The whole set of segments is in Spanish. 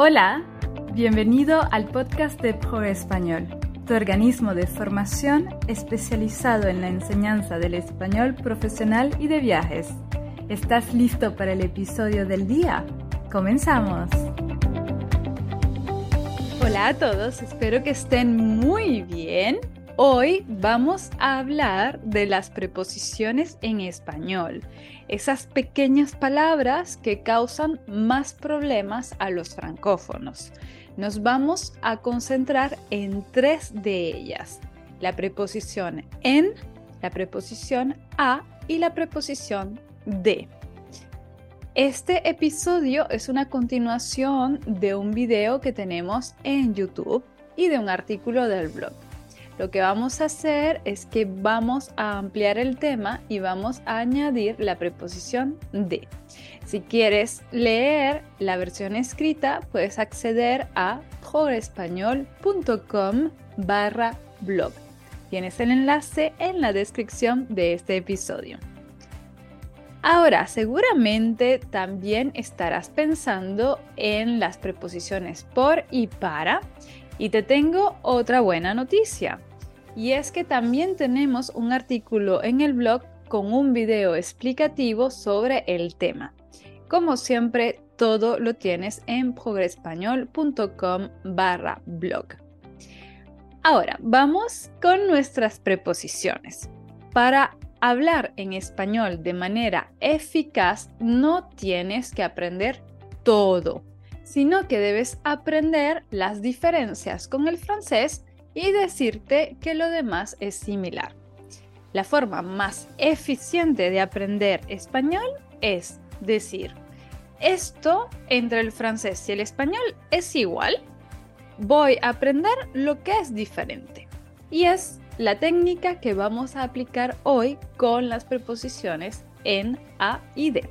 Hola, bienvenido al podcast de Pro Español, tu organismo de formación especializado en la enseñanza del español profesional y de viajes. ¿Estás listo para el episodio del día? ¡Comenzamos! Hola a todos, espero que estén muy bien. Hoy vamos a hablar de las preposiciones en español, esas pequeñas palabras que causan más problemas a los francófonos. Nos vamos a concentrar en tres de ellas, la preposición en, la preposición a y la preposición de. Este episodio es una continuación de un video que tenemos en YouTube y de un artículo del blog. Lo que vamos a hacer es que vamos a ampliar el tema y vamos a añadir la preposición de. Si quieres leer la versión escrita, puedes acceder a jorespañol.com barra blog. Tienes el enlace en la descripción de este episodio. Ahora, seguramente también estarás pensando en las preposiciones por y para. Y te tengo otra buena noticia. Y es que también tenemos un artículo en el blog con un video explicativo sobre el tema. Como siempre, todo lo tienes en progrespañol.com barra blog. Ahora, vamos con nuestras preposiciones. Para hablar en español de manera eficaz, no tienes que aprender todo, sino que debes aprender las diferencias con el francés y decirte que lo demás es similar. La forma más eficiente de aprender español es decir, esto entre el francés y el español es igual. Voy a aprender lo que es diferente. Y es la técnica que vamos a aplicar hoy con las preposiciones en, a y de.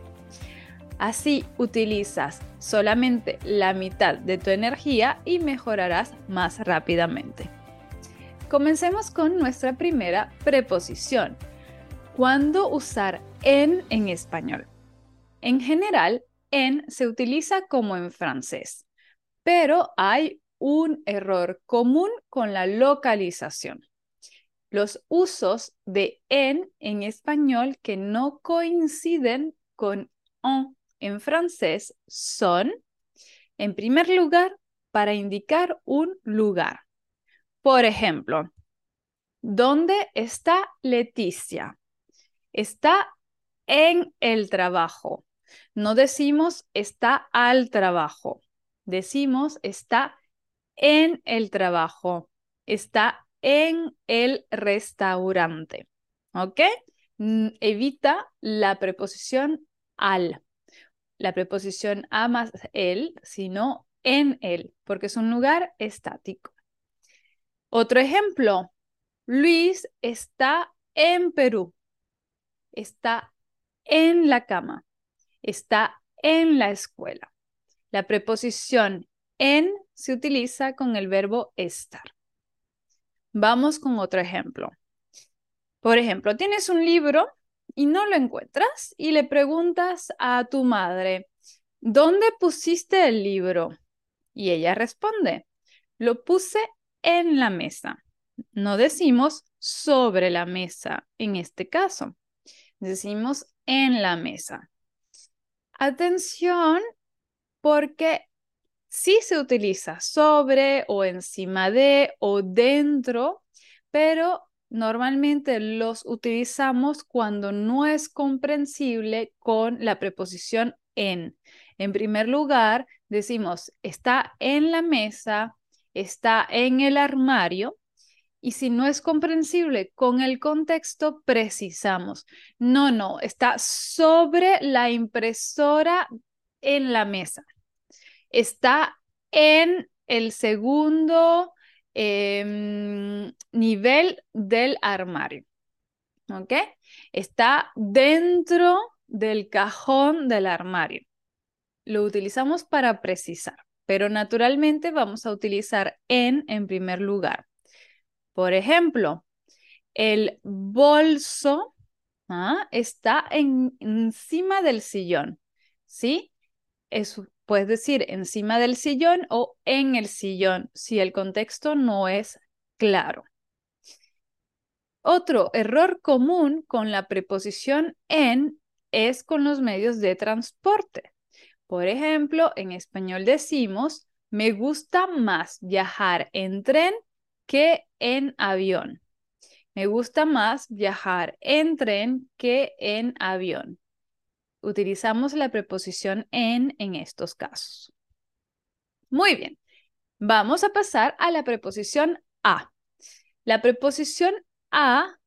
Así utilizas solamente la mitad de tu energía y mejorarás más rápidamente. Comencemos con nuestra primera preposición. ¿Cuándo usar en en español? En general, en se utiliza como en francés, pero hay un error común con la localización. Los usos de en en español que no coinciden con en en francés son, en primer lugar, para indicar un lugar. Por ejemplo, ¿dónde está Leticia? Está en el trabajo. No decimos está al trabajo. Decimos está en el trabajo. Está en el restaurante. ¿Ok? Evita la preposición al. La preposición a más el, sino en él, porque es un lugar estático. Otro ejemplo, Luis está en Perú, está en la cama, está en la escuela. La preposición en se utiliza con el verbo estar. Vamos con otro ejemplo. Por ejemplo, tienes un libro y no lo encuentras y le preguntas a tu madre, ¿dónde pusiste el libro? Y ella responde, lo puse en la mesa. No decimos sobre la mesa en este caso. Decimos en la mesa. Atención porque sí se utiliza sobre o encima de o dentro, pero normalmente los utilizamos cuando no es comprensible con la preposición en. En primer lugar, decimos está en la mesa, está en el armario y si no es comprensible con el contexto, precisamos. No, no, está sobre la impresora en la mesa. Está en el segundo em, nivel del armario. ¿Ok? Está dentro del cajón del armario. Lo utilizamos para precisar pero naturalmente vamos a utilizar en en primer lugar. Por ejemplo, el bolso ¿ah? está encima del sillón, ¿sí? Es puedes decir encima del sillón o en el sillón si el contexto no es claro. Otro error común con la preposición en es con los medios de transporte. Por ejemplo, en español decimos, me gusta más viajar en tren que en avión. Me gusta más viajar en tren que en avión. Utilizamos la preposición en en estos casos. Muy bien. Vamos a pasar a la preposición a. La preposición a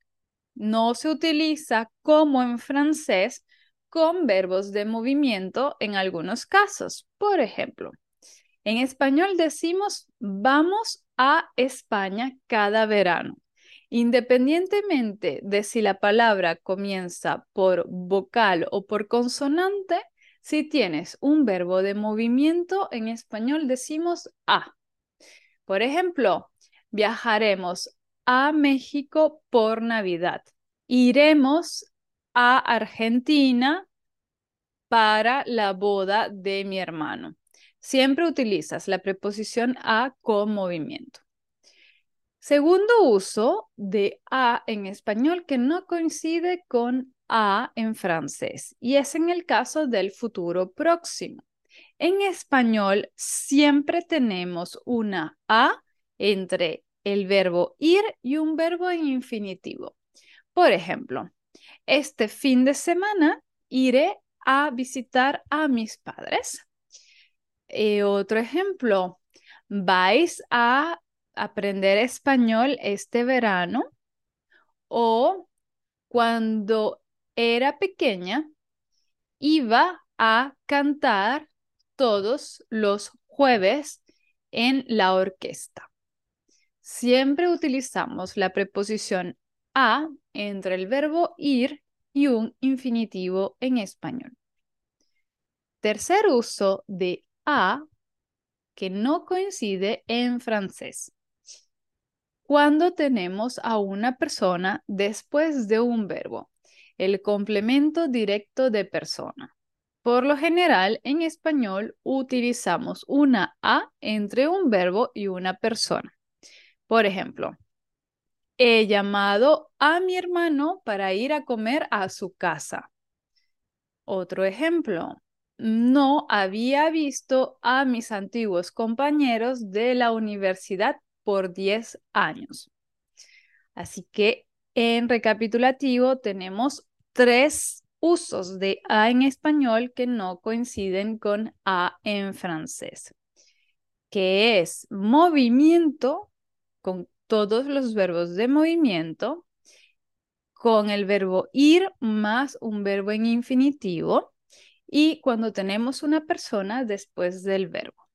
no se utiliza como en francés con verbos de movimiento en algunos casos. Por ejemplo, en español decimos vamos a España cada verano. Independientemente de si la palabra comienza por vocal o por consonante, si tienes un verbo de movimiento, en español decimos a. Por ejemplo, viajaremos a México por Navidad. Iremos a Argentina para la boda de mi hermano. Siempre utilizas la preposición a con movimiento. Segundo uso de a en español que no coincide con a en francés y es en el caso del futuro próximo. En español siempre tenemos una a entre el verbo ir y un verbo en infinitivo. Por ejemplo, este fin de semana iré a visitar a mis padres. Eh, otro ejemplo, vais a aprender español este verano o cuando era pequeña iba a cantar todos los jueves en la orquesta. Siempre utilizamos la preposición a entre el verbo ir y un infinitivo en español. Tercer uso de a que no coincide en francés. Cuando tenemos a una persona después de un verbo, el complemento directo de persona. Por lo general, en español utilizamos una a entre un verbo y una persona. Por ejemplo, he llamado a mi hermano para ir a comer a su casa. Otro ejemplo, no había visto a mis antiguos compañeros de la universidad por 10 años. Así que en recapitulativo tenemos tres usos de a en español que no coinciden con a en francés, que es movimiento con todos los verbos de movimiento, con el verbo ir más un verbo en infinitivo y cuando tenemos una persona después del verbo.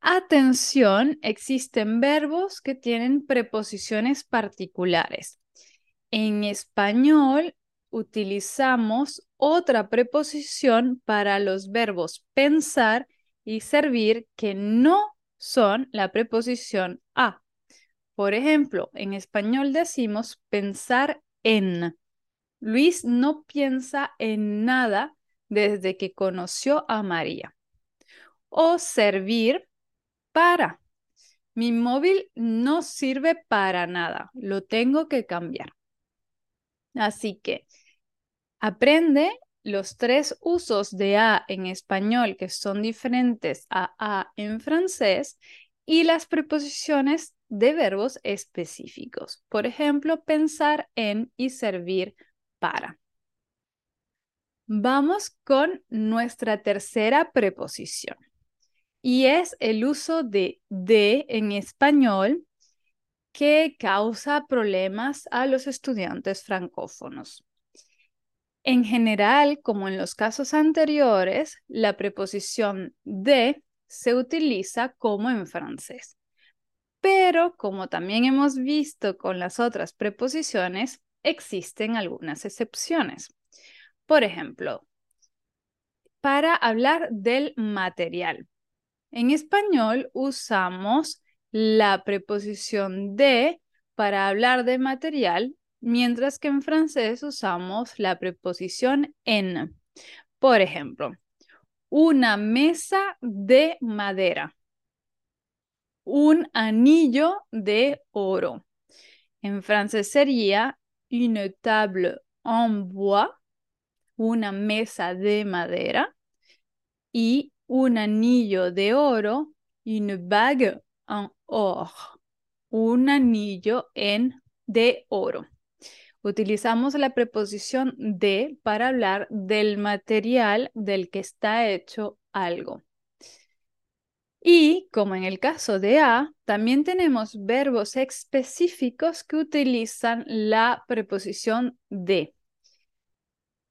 Atención, existen verbos que tienen preposiciones particulares. En español utilizamos otra preposición para los verbos pensar y servir que no son la preposición a. Por ejemplo, en español decimos pensar en. Luis no piensa en nada desde que conoció a María. O servir para. Mi móvil no sirve para nada, lo tengo que cambiar. Así que aprende los tres usos de a en español que son diferentes a a en francés y las preposiciones de verbos específicos. Por ejemplo, pensar en y servir para. Vamos con nuestra tercera preposición y es el uso de de en español que causa problemas a los estudiantes francófonos. En general, como en los casos anteriores, la preposición de se utiliza como en francés. Pero como también hemos visto con las otras preposiciones, existen algunas excepciones. Por ejemplo, para hablar del material. En español usamos la preposición de para hablar de material, mientras que en francés usamos la preposición en. Por ejemplo, una mesa de madera, un anillo de oro. En francés sería une table en bois, una mesa de madera, y un anillo de oro, une bague en or, un anillo en de oro. Utilizamos la preposición de para hablar del material del que está hecho algo. Y como en el caso de a, también tenemos verbos específicos que utilizan la preposición de.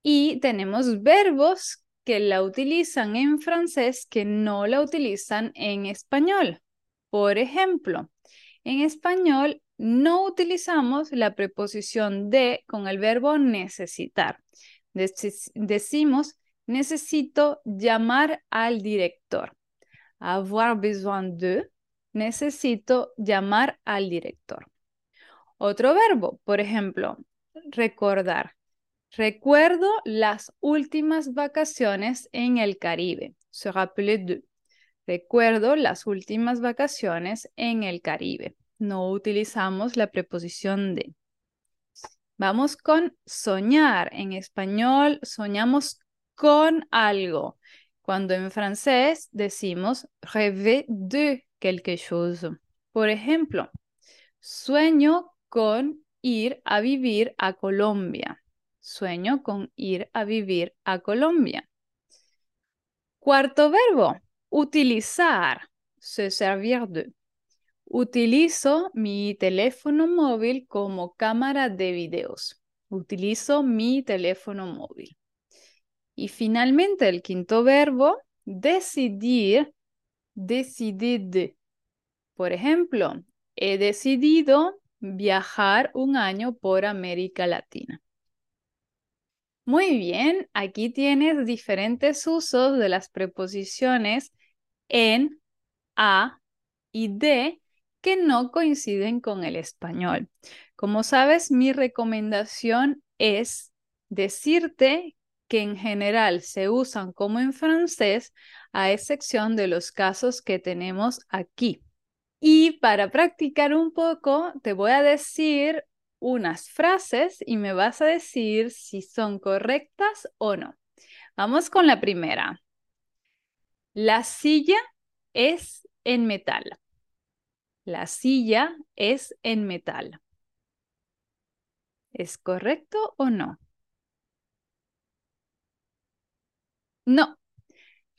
Y tenemos verbos que la utilizan en francés que no la utilizan en español. Por ejemplo, en español no utilizamos la preposición de con el verbo necesitar. decimos necesito llamar al director. Avoir besoin de, necesito llamar al director. Otro verbo, por ejemplo, recordar. Recuerdo las últimas vacaciones en el Caribe. Se rappeler de. Recuerdo las últimas vacaciones en el Caribe. No utilizamos la preposición de. Vamos con soñar. En español soñamos con algo. Cuando en francés decimos rêver de quelque chose. Por ejemplo, sueño con ir a vivir a Colombia. Sueño con ir a vivir a Colombia. Cuarto verbo, utilizar. Se servir de. Utilizo mi teléfono móvil como cámara de videos. Utilizo mi teléfono móvil. Y finalmente el quinto verbo, decidir, decidir. Por ejemplo, he decidido viajar un año por América Latina. Muy bien, aquí tienes diferentes usos de las preposiciones en, a y de que no coinciden con el español. Como sabes, mi recomendación es decirte que en general se usan como en francés, a excepción de los casos que tenemos aquí. Y para practicar un poco, te voy a decir unas frases y me vas a decir si son correctas o no. Vamos con la primera. La silla es en metal. La silla es en metal. ¿Es correcto o no? No.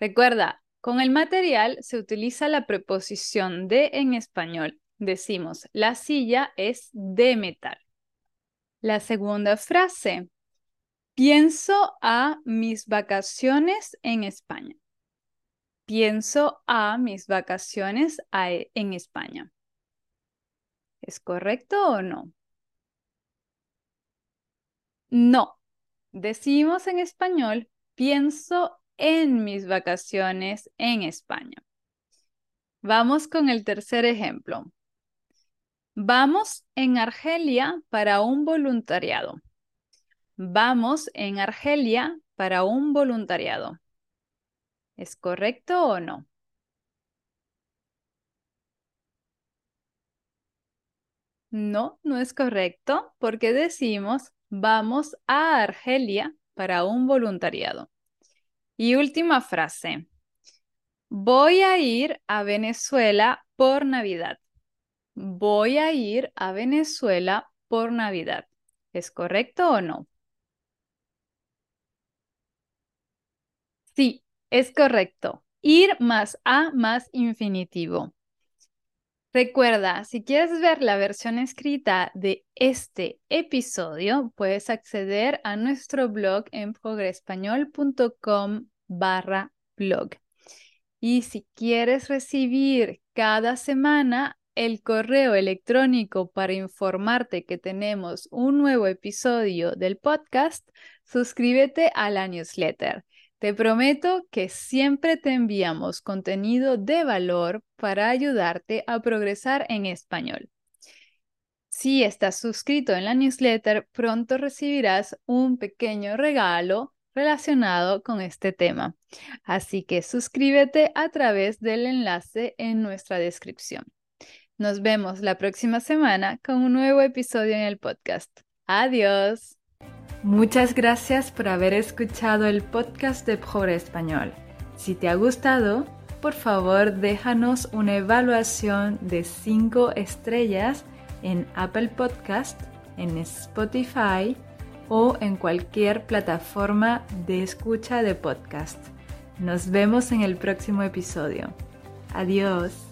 Recuerda, con el material se utiliza la preposición de en español. Decimos, la silla es de metal. La segunda frase, pienso a mis vacaciones en España. Pienso a mis vacaciones en España. ¿Es correcto o no? No. Decimos en español, pienso en mis vacaciones en España. Vamos con el tercer ejemplo. Vamos en Argelia para un voluntariado. Vamos en Argelia para un voluntariado. ¿Es correcto o no? No, no es correcto porque decimos vamos a Argelia para un voluntariado. Y última frase. Voy a ir a Venezuela por Navidad. Voy a ir a Venezuela por Navidad. ¿Es correcto o no? Sí, es correcto. Ir más a más infinitivo. Recuerda, si quieres ver la versión escrita de este episodio, puedes acceder a nuestro blog en progrespañol.com barra blog. Y si quieres recibir cada semana el correo electrónico para informarte que tenemos un nuevo episodio del podcast, suscríbete a la newsletter. Te prometo que siempre te enviamos contenido de valor para ayudarte a progresar en español. Si estás suscrito en la newsletter, pronto recibirás un pequeño regalo relacionado con este tema. Así que suscríbete a través del enlace en nuestra descripción. Nos vemos la próxima semana con un nuevo episodio en el podcast. Adiós. Muchas gracias por haber escuchado el podcast de Pobre Español. Si te ha gustado, por favor déjanos una evaluación de 5 estrellas en Apple Podcast, en Spotify o en cualquier plataforma de escucha de podcast. Nos vemos en el próximo episodio. Adiós.